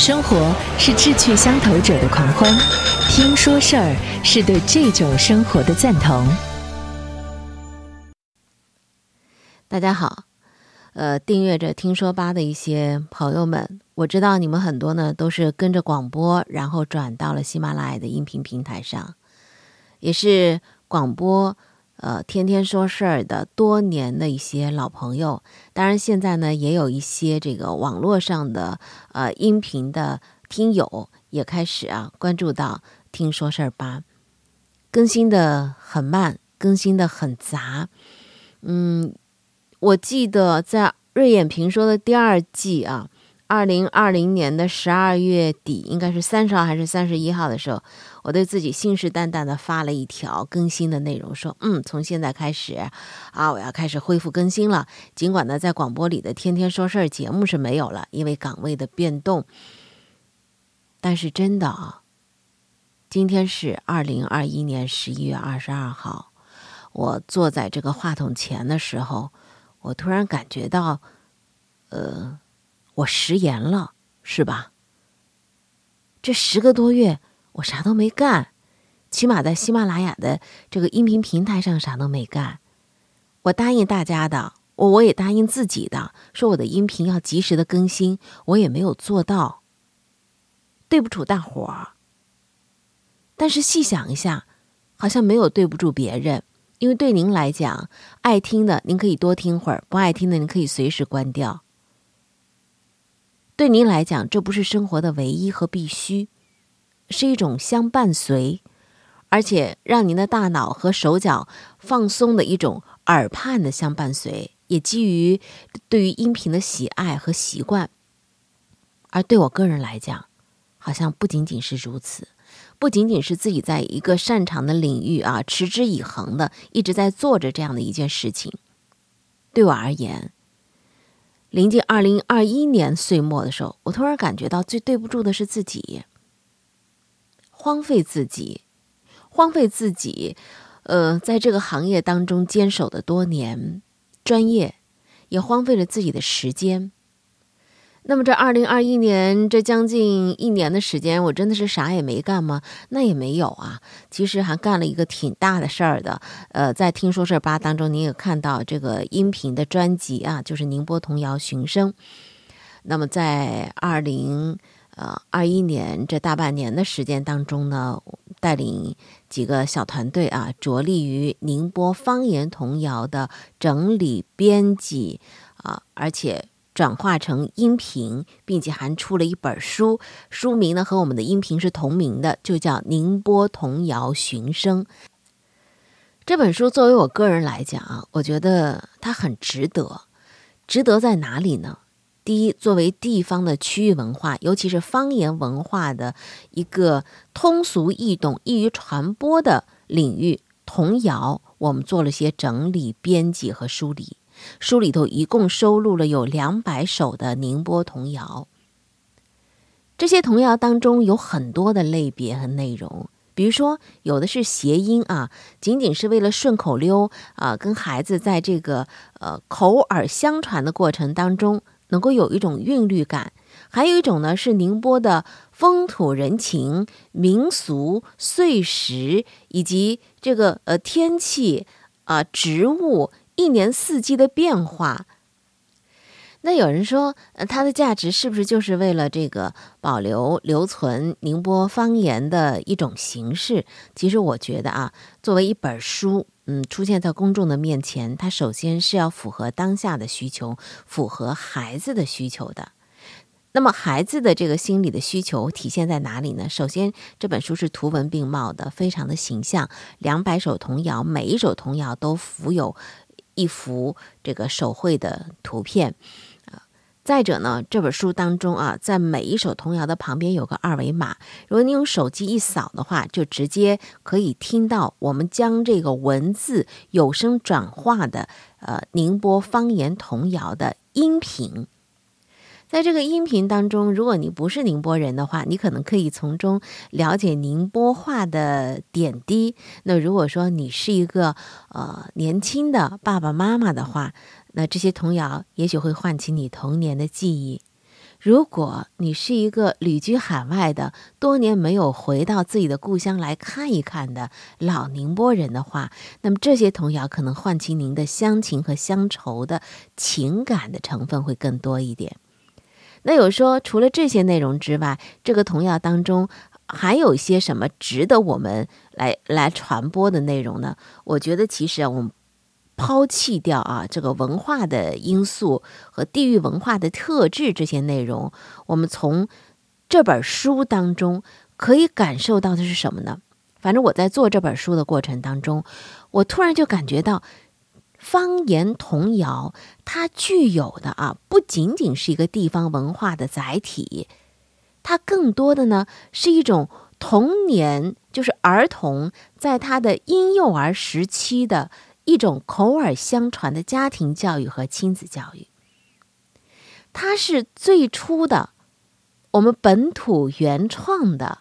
生活是志趣相投者的狂欢，听说事儿是对这种生活的赞同。大家好，呃，订阅着听说吧的一些朋友们，我知道你们很多呢都是跟着广播，然后转到了喜马拉雅的音频平台上，也是广播。呃，天天说事儿的多年的一些老朋友，当然现在呢，也有一些这个网络上的呃音频的听友也开始啊关注到听说事儿吧，更新的很慢，更新的很杂。嗯，我记得在瑞眼评说的第二季啊，二零二零年的十二月底，应该是三十号还是三十一号的时候。我对自己信誓旦旦的发了一条更新的内容，说：“嗯，从现在开始，啊，我要开始恢复更新了。尽管呢，在广播里的天天说事儿节目是没有了，因为岗位的变动。但是真的啊，今天是二零二一年十一月二十二号，我坐在这个话筒前的时候，我突然感觉到，呃，我食言了，是吧？这十个多月。”我啥都没干，起码在喜马拉雅的这个音频平台上啥都没干。我答应大家的，我我也答应自己的，说我的音频要及时的更新，我也没有做到，对不住大伙儿。但是细想一下，好像没有对不住别人，因为对您来讲，爱听的您可以多听会儿，不爱听的您可以随时关掉。对您来讲，这不是生活的唯一和必须。是一种相伴随，而且让您的大脑和手脚放松的一种耳畔的相伴随，也基于对于音频的喜爱和习惯。而对我个人来讲，好像不仅仅是如此，不仅仅是自己在一个擅长的领域啊，持之以恒的一直在做着这样的一件事情。对我而言，临近二零二一年岁末的时候，我突然感觉到最对不住的是自己。荒废自己，荒废自己，呃，在这个行业当中坚守的多年，专业也荒废了自己的时间。那么这二零二一年这将近一年的时间，我真的是啥也没干吗？那也没有啊，其实还干了一个挺大的事儿的。呃，在听说事儿吧当中，您也看到这个音频的专辑啊，就是宁波童谣寻声。那么在二零。呃，二一年这大半年的时间当中呢，带领几个小团队啊，着力于宁波方言童谣的整理编辑啊，而且转化成音频，并且还出了一本书，书名呢和我们的音频是同名的，就叫《宁波童谣寻声》。这本书作为我个人来讲啊，我觉得它很值得，值得在哪里呢？第一，作为地方的区域文化，尤其是方言文化的一个通俗易懂、易于传播的领域，童谣，我们做了些整理、编辑和梳理。书里头一共收录了有两百首的宁波童谣。这些童谣当中有很多的类别和内容，比如说有的是谐音啊，仅仅是为了顺口溜啊，跟孩子在这个呃口耳相传的过程当中。能够有一种韵律感，还有一种呢是宁波的风土人情、民俗、碎石以及这个呃天气啊、植物一年四季的变化。那有人说，呃，它的价值是不是就是为了这个保留留存宁波方言的一种形式？其实我觉得啊，作为一本书。嗯，出现在公众的面前，它首先是要符合当下的需求，符合孩子的需求的。那么，孩子的这个心理的需求体现在哪里呢？首先，这本书是图文并茂的，非常的形象。两百首童谣，每一首童谣都附有一幅这个手绘的图片。啊再者呢，这本书当中啊，在每一首童谣的旁边有个二维码，如果你用手机一扫的话，就直接可以听到我们将这个文字有声转化的呃宁波方言童谣的音频。在这个音频当中，如果你不是宁波人的话，你可能可以从中了解宁波话的点滴。那如果说你是一个呃年轻的爸爸妈妈的话，那这些童谣也许会唤起你童年的记忆。如果你是一个旅居海外的、多年没有回到自己的故乡来看一看的老宁波人的话，那么这些童谣可能唤起您的乡情和乡愁的情感的成分会更多一点。那有说，除了这些内容之外，这个童谣当中还有一些什么值得我们来来传播的内容呢？我觉得其实啊，我们。抛弃掉啊，这个文化的因素和地域文化的特质这些内容，我们从这本书当中可以感受到的是什么呢？反正我在做这本书的过程当中，我突然就感觉到，方言童谣它具有的啊，不仅仅是一个地方文化的载体，它更多的呢是一种童年，就是儿童在他的婴幼儿时期的。一种口耳相传的家庭教育和亲子教育，它是最初的我们本土原创的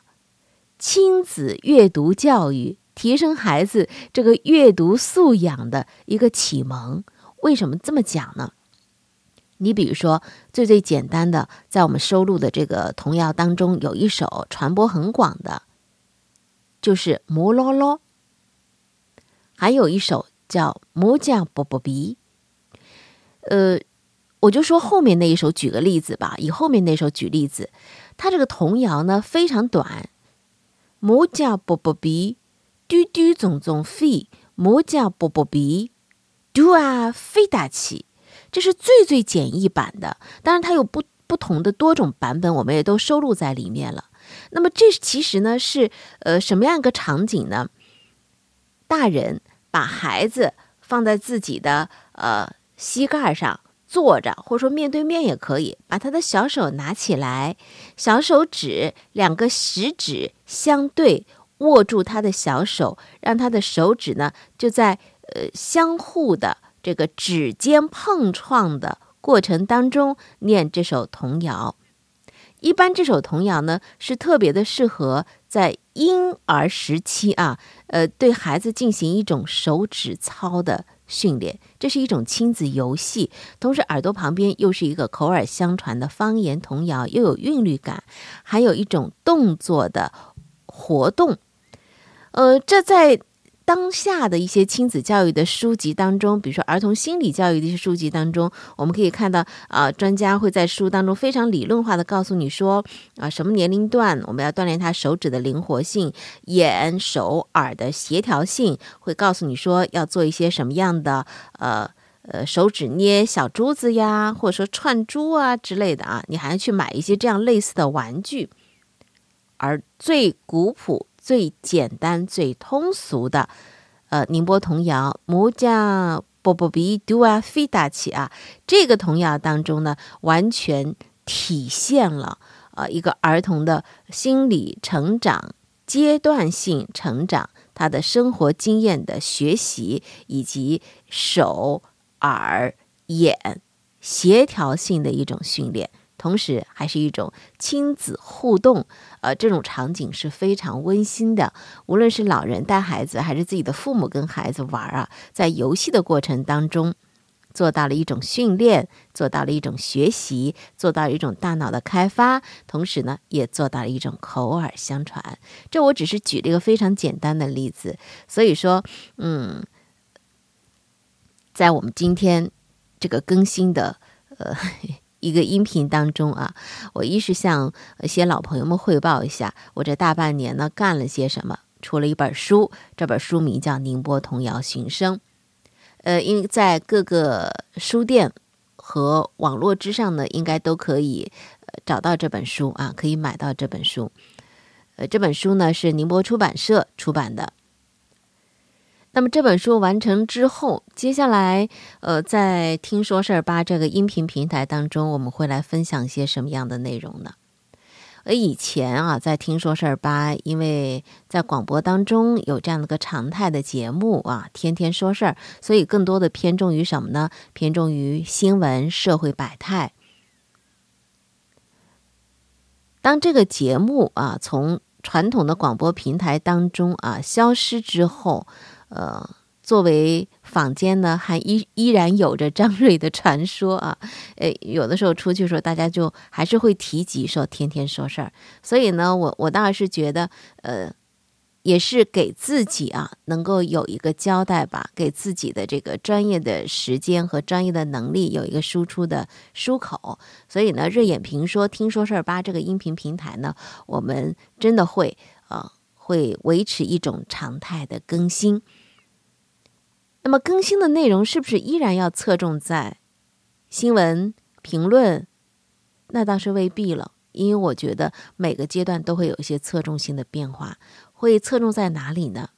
亲子阅读教育，提升孩子这个阅读素养的一个启蒙。为什么这么讲呢？你比如说，最最简单的，在我们收录的这个童谣当中，有一首传播很广的，就是《摩啰啰》，还有一首。叫木匠波波比，呃，我就说后面那一首，举个例子吧。以后面那首举例子，它这个童谣呢非常短。木匠波波比，嘟嘟总总飞，木匠波波比，嘟啊飞大起，这是最最简易版的。当然，它有不不同的多种版本，我们也都收录在里面了。那么，这其实呢是呃什么样一个场景呢？大人。把孩子放在自己的呃膝盖上坐着，或者说面对面也可以。把他的小手拿起来，小手指两个食指相对握住他的小手，让他的手指呢就在呃相互的这个指尖碰撞的过程当中念这首童谣。一般这首童谣呢是特别的适合在婴儿时期啊，呃，对孩子进行一种手指操的训练，这是一种亲子游戏，同时耳朵旁边又是一个口耳相传的方言童谣，又有韵律感，还有一种动作的活动，呃，这在。当下的一些亲子教育的书籍当中，比如说儿童心理教育的一些书籍当中，我们可以看到啊，专家会在书当中非常理论化的告诉你说啊，什么年龄段我们要锻炼他手指的灵活性、眼、手、耳的协调性，会告诉你说要做一些什么样的呃呃手指捏小珠子呀，或者说串珠啊之类的啊，你还要去买一些这样类似的玩具，而最古朴。最简单、最通俗的，呃，宁波童谣《木匠波波比杜啊飞大起啊》这个童谣当中呢，完全体现了呃一个儿童的心理成长、阶段性成长，他的生活经验的学习，以及手、耳、眼协调性的一种训练。同时，还是一种亲子互动，呃，这种场景是非常温馨的。无论是老人带孩子，还是自己的父母跟孩子玩啊，在游戏的过程当中，做到了一种训练，做到了一种学习，做到了一种大脑的开发，同时呢，也做到了一种口耳相传。这我只是举了一个非常简单的例子，所以说，嗯，在我们今天这个更新的，呃。一个音频当中啊，我一是向一些老朋友们汇报一下，我这大半年呢干了些什么，出了一本书，这本书名叫《宁波童谣寻声》，呃，因在各个书店和网络之上呢，应该都可以找到这本书啊，可以买到这本书。呃，这本书呢是宁波出版社出版的。那么这本书完成之后，接下来，呃，在听说事儿吧这个音频平台当中，我们会来分享一些什么样的内容呢？而以前啊，在听说事儿吧，因为在广播当中有这样的个常态的节目啊，天天说事儿，所以更多的偏重于什么呢？偏重于新闻、社会百态。当这个节目啊，从传统的广播平台当中啊消失之后。呃，作为坊间呢，还依依然有着张瑞的传说啊。诶，有的时候出去时候，大家就还是会提及说天天说事儿。所以呢，我我倒是觉得，呃。也是给自己啊，能够有一个交代吧，给自己的这个专业的时间和专业的能力有一个输出的出口。所以呢，热眼评说、听说事儿吧这个音频平台呢，我们真的会呃会维持一种常态的更新。那么更新的内容是不是依然要侧重在新闻评论？那倒是未必了，因为我觉得每个阶段都会有一些侧重性的变化。会侧重在哪里呢？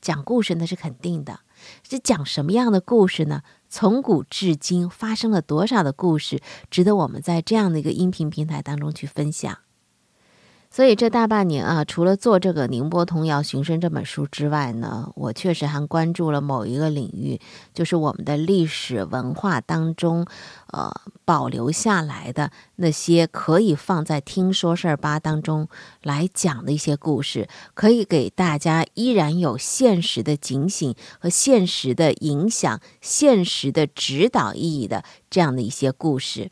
讲故事那是肯定的，是讲什么样的故事呢？从古至今发生了多少的故事，值得我们在这样的一个音频平台当中去分享。所以这大半年啊，除了做这个《宁波童谣寻声》这本书之外呢，我确实还关注了某一个领域，就是我们的历史文化当中，呃，保留下来的那些可以放在《听说事儿吧》当中来讲的一些故事，可以给大家依然有现实的警醒和现实的影响、现实的指导意义的这样的一些故事。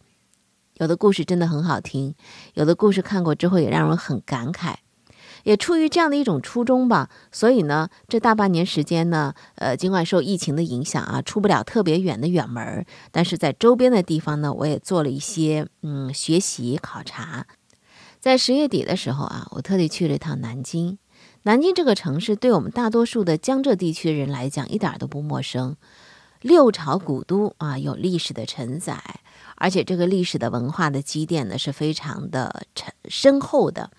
有的故事真的很好听，有的故事看过之后也让人很感慨，也出于这样的一种初衷吧。所以呢，这大半年时间呢，呃，尽管受疫情的影响啊，出不了特别远的远门儿，但是在周边的地方呢，我也做了一些嗯学习考察。在十月底的时候啊，我特地去了一趟南京。南京这个城市对我们大多数的江浙地区的人来讲一点都不陌生，六朝古都啊，有历史的承载。而且这个历史的文化的积淀呢是非常的沉深厚的。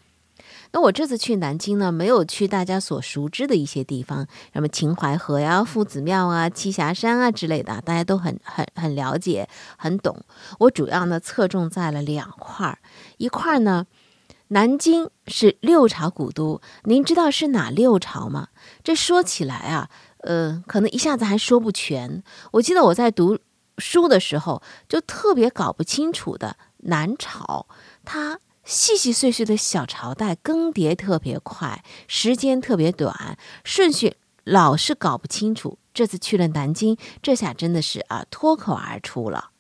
那我这次去南京呢，没有去大家所熟知的一些地方，什么秦淮河呀、夫子庙啊、栖霞山啊之类的，大家都很很很了解、很懂。我主要呢侧重在了两块儿，一块儿呢，南京是六朝古都，您知道是哪六朝吗？这说起来啊，呃，可能一下子还说不全。我记得我在读。书的时候就特别搞不清楚的南朝，它细细碎碎的小朝代更迭特别快，时间特别短，顺序老是搞不清楚。这次去了南京，这下真的是啊脱口而出了。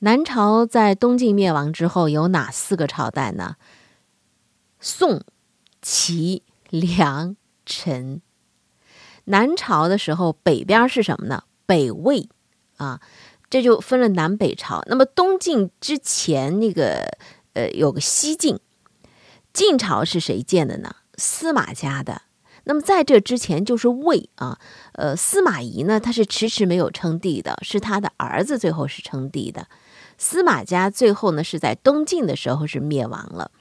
南朝在东晋灭亡之后有哪四个朝代呢？宋、齐、梁、陈。南朝的时候北边是什么呢？北魏啊。这就分了南北朝。那么东晋之前那个呃有个西晋，晋朝是谁建的呢？司马家的。那么在这之前就是魏啊，呃司马懿呢他是迟迟没有称帝的，是他的儿子最后是称帝的。司马家最后呢是在东晋的时候是灭亡了。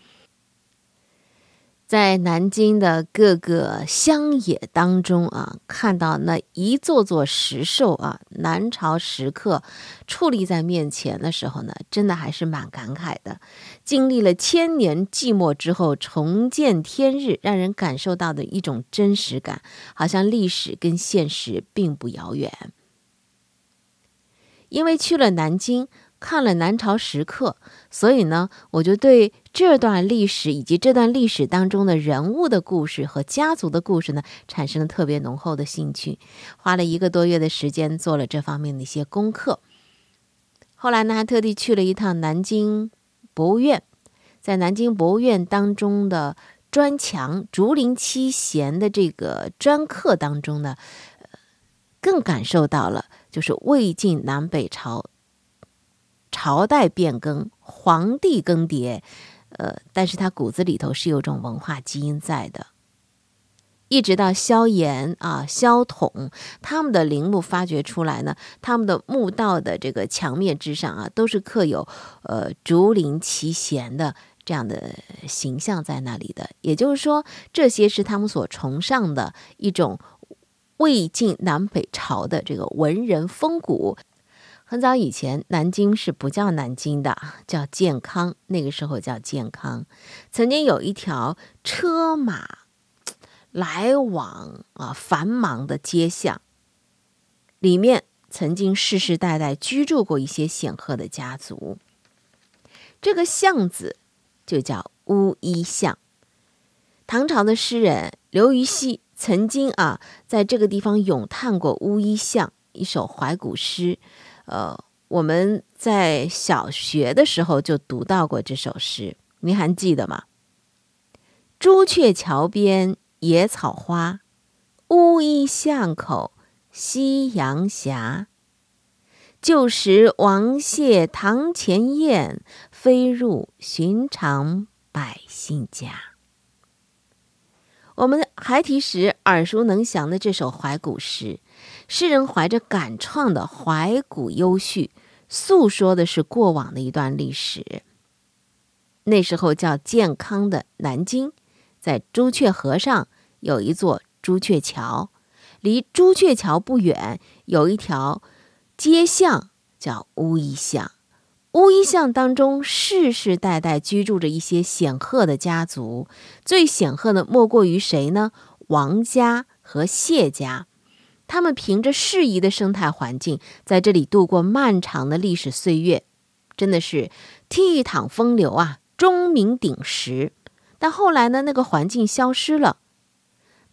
在南京的各个乡野当中啊，看到那一座座石兽啊，南朝石刻矗立在面前的时候呢，真的还是蛮感慨的。经历了千年寂寞之后，重见天日，让人感受到的一种真实感，好像历史跟现实并不遥远。因为去了南京。看了南朝石刻，所以呢，我就对这段历史以及这段历史当中的人物的故事和家族的故事呢，产生了特别浓厚的兴趣。花了一个多月的时间做了这方面的一些功课。后来呢，还特地去了一趟南京博物院，在南京博物院当中的砖墙竹林七贤的这个砖刻当中呢，更感受到了就是魏晋南北朝。朝代变更，皇帝更迭，呃，但是他骨子里头是有种文化基因在的。一直到萧衍啊、萧统他们的陵墓发掘出来呢，他们的墓道的这个墙面之上啊，都是刻有呃竹林七贤的这样的形象在那里的。也就是说，这些是他们所崇尚的一种魏晋南北朝的这个文人风骨。很早以前，南京是不叫南京的，叫健康。那个时候叫健康。曾经有一条车马来往啊繁忙的街巷，里面曾经世世代代居住过一些显赫的家族。这个巷子就叫乌衣巷。唐朝的诗人刘禹锡曾经啊，在这个地方咏叹过乌衣巷一首怀古诗，呃，我们在小学的时候就读到过这首诗，您还记得吗？朱雀桥边野草花，乌衣巷口夕阳斜。旧时王谢堂前燕，飞入寻常百姓家。我们还提时耳熟能详的这首怀古诗，诗人怀着感创的怀古幽绪，诉说的是过往的一段历史。那时候叫健康的南京，在朱雀河上有一座朱雀桥，离朱雀桥不远有一条街巷叫乌衣巷。乌衣巷当中，世世代代居住着一些显赫的家族，最显赫的莫过于谁呢？王家和谢家。他们凭着适宜的生态环境，在这里度过漫长的历史岁月，真的是倜傥风流啊，钟鸣鼎食。但后来呢，那个环境消失了，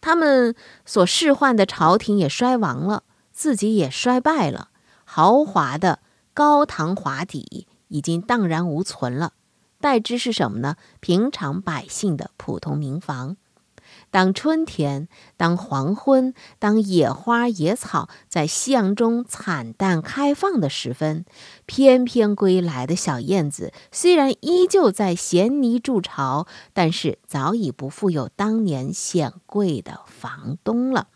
他们所仕宦的朝廷也衰亡了，自己也衰败了，豪华的高堂华邸。已经荡然无存了，代之是什么呢？平常百姓的普通民房。当春天，当黄昏，当野花野草在夕阳中惨淡开放的时分，翩翩归来的小燕子，虽然依旧在衔泥筑巢，但是早已不复有当年显贵的房东了。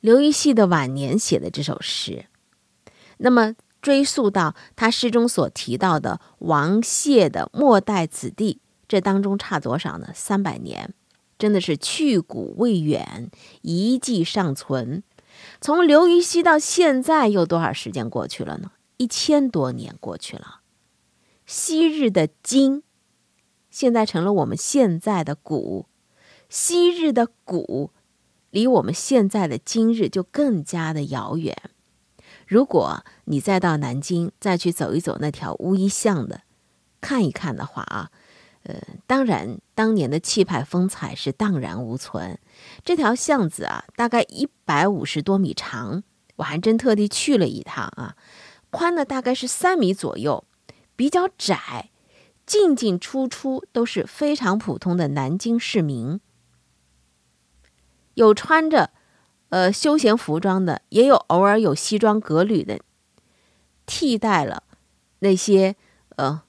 刘禹锡的晚年写的这首诗，那么。追溯到他诗中所提到的王谢的末代子弟，这当中差多少呢？三百年，真的是去古未远，遗迹尚存。从刘禹锡到现在，又多少时间过去了呢？一千多年过去了。昔日的今，现在成了我们现在的古；昔日的古，离我们现在的今日就更加的遥远。如果你再到南京，再去走一走那条乌衣巷的，看一看的话啊，呃，当然当年的气派风采是荡然无存。这条巷子啊，大概一百五十多米长，我还真特地去了一趟啊，宽呢大概是三米左右，比较窄，进进出出都是非常普通的南京市民，有穿着。呃，休闲服装的也有，偶尔有西装革履的，替代了那些呃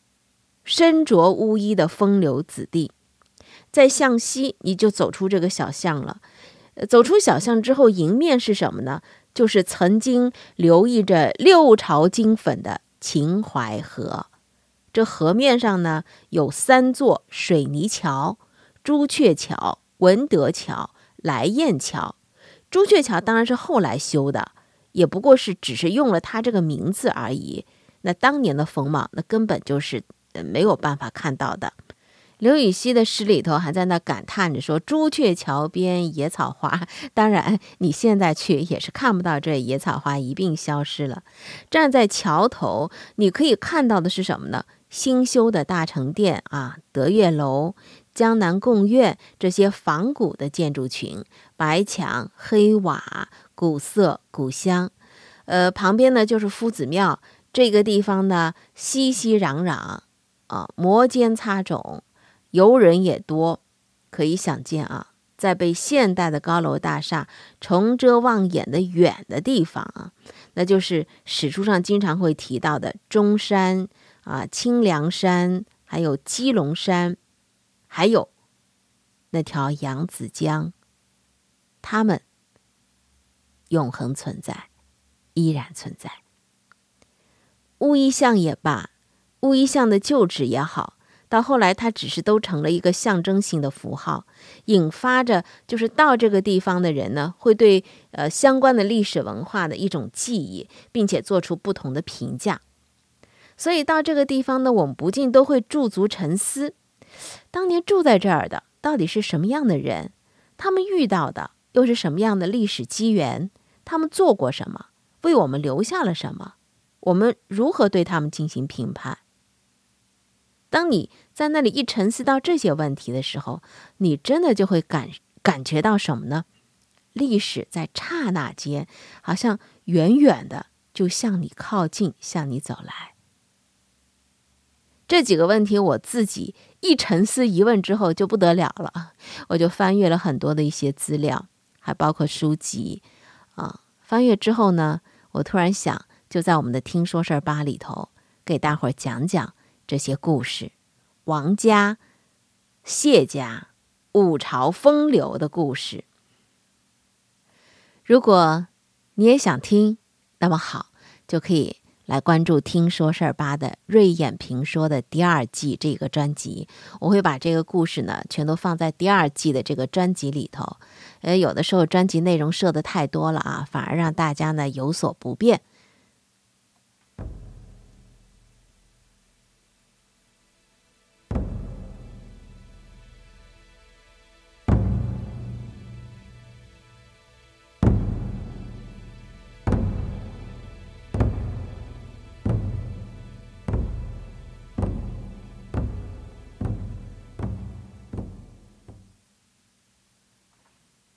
身着乌衣的风流子弟。在向西，你就走出这个小巷了。走出小巷之后，迎面是什么呢？就是曾经留意着六朝金粉的秦淮河。这河面上呢，有三座水泥桥：朱雀桥、文德桥、来雁桥。朱雀桥当然是后来修的，也不过是只是用了它这个名字而已。那当年的风貌，那根本就是没有办法看到的。刘禹锡的诗里头还在那感叹着说：“朱雀桥边野草花。”当然，你现在去也是看不到这野草花一并消失了。站在桥头，你可以看到的是什么呢？新修的大成殿啊，德月楼。江南贡院这些仿古的建筑群，白墙黑瓦，古色古香。呃，旁边呢就是夫子庙，这个地方呢熙熙攘攘啊，摩肩擦踵，游人也多。可以想见啊，在被现代的高楼大厦重遮望眼的远的地方啊，那就是史书上经常会提到的中山啊、清凉山，还有基隆山。还有那条扬子江，它们永恒存在，依然存在。乌衣巷也罢，乌衣巷的旧址也好，到后来它只是都成了一个象征性的符号，引发着就是到这个地方的人呢，会对呃相关的历史文化的一种记忆，并且做出不同的评价。所以到这个地方呢，我们不禁都会驻足沉思。当年住在这儿的到底是什么样的人？他们遇到的又是什么样的历史机缘？他们做过什么？为我们留下了什么？我们如何对他们进行评判？当你在那里一沉思到这些问题的时候，你真的就会感感觉到什么呢？历史在刹那间，好像远远的就向你靠近，向你走来。这几个问题，我自己一沉思一问之后就不得了了，我就翻阅了很多的一些资料，还包括书籍啊。翻阅之后呢，我突然想，就在我们的《听说事儿吧》里头，给大伙儿讲讲这些故事，王家、谢家、五朝风流的故事。如果你也想听，那么好，就可以。来关注《听说事儿吧》的瑞眼评说的第二季这个专辑，我会把这个故事呢全都放在第二季的这个专辑里头。呃，有的时候专辑内容设的太多了啊，反而让大家呢有所不便。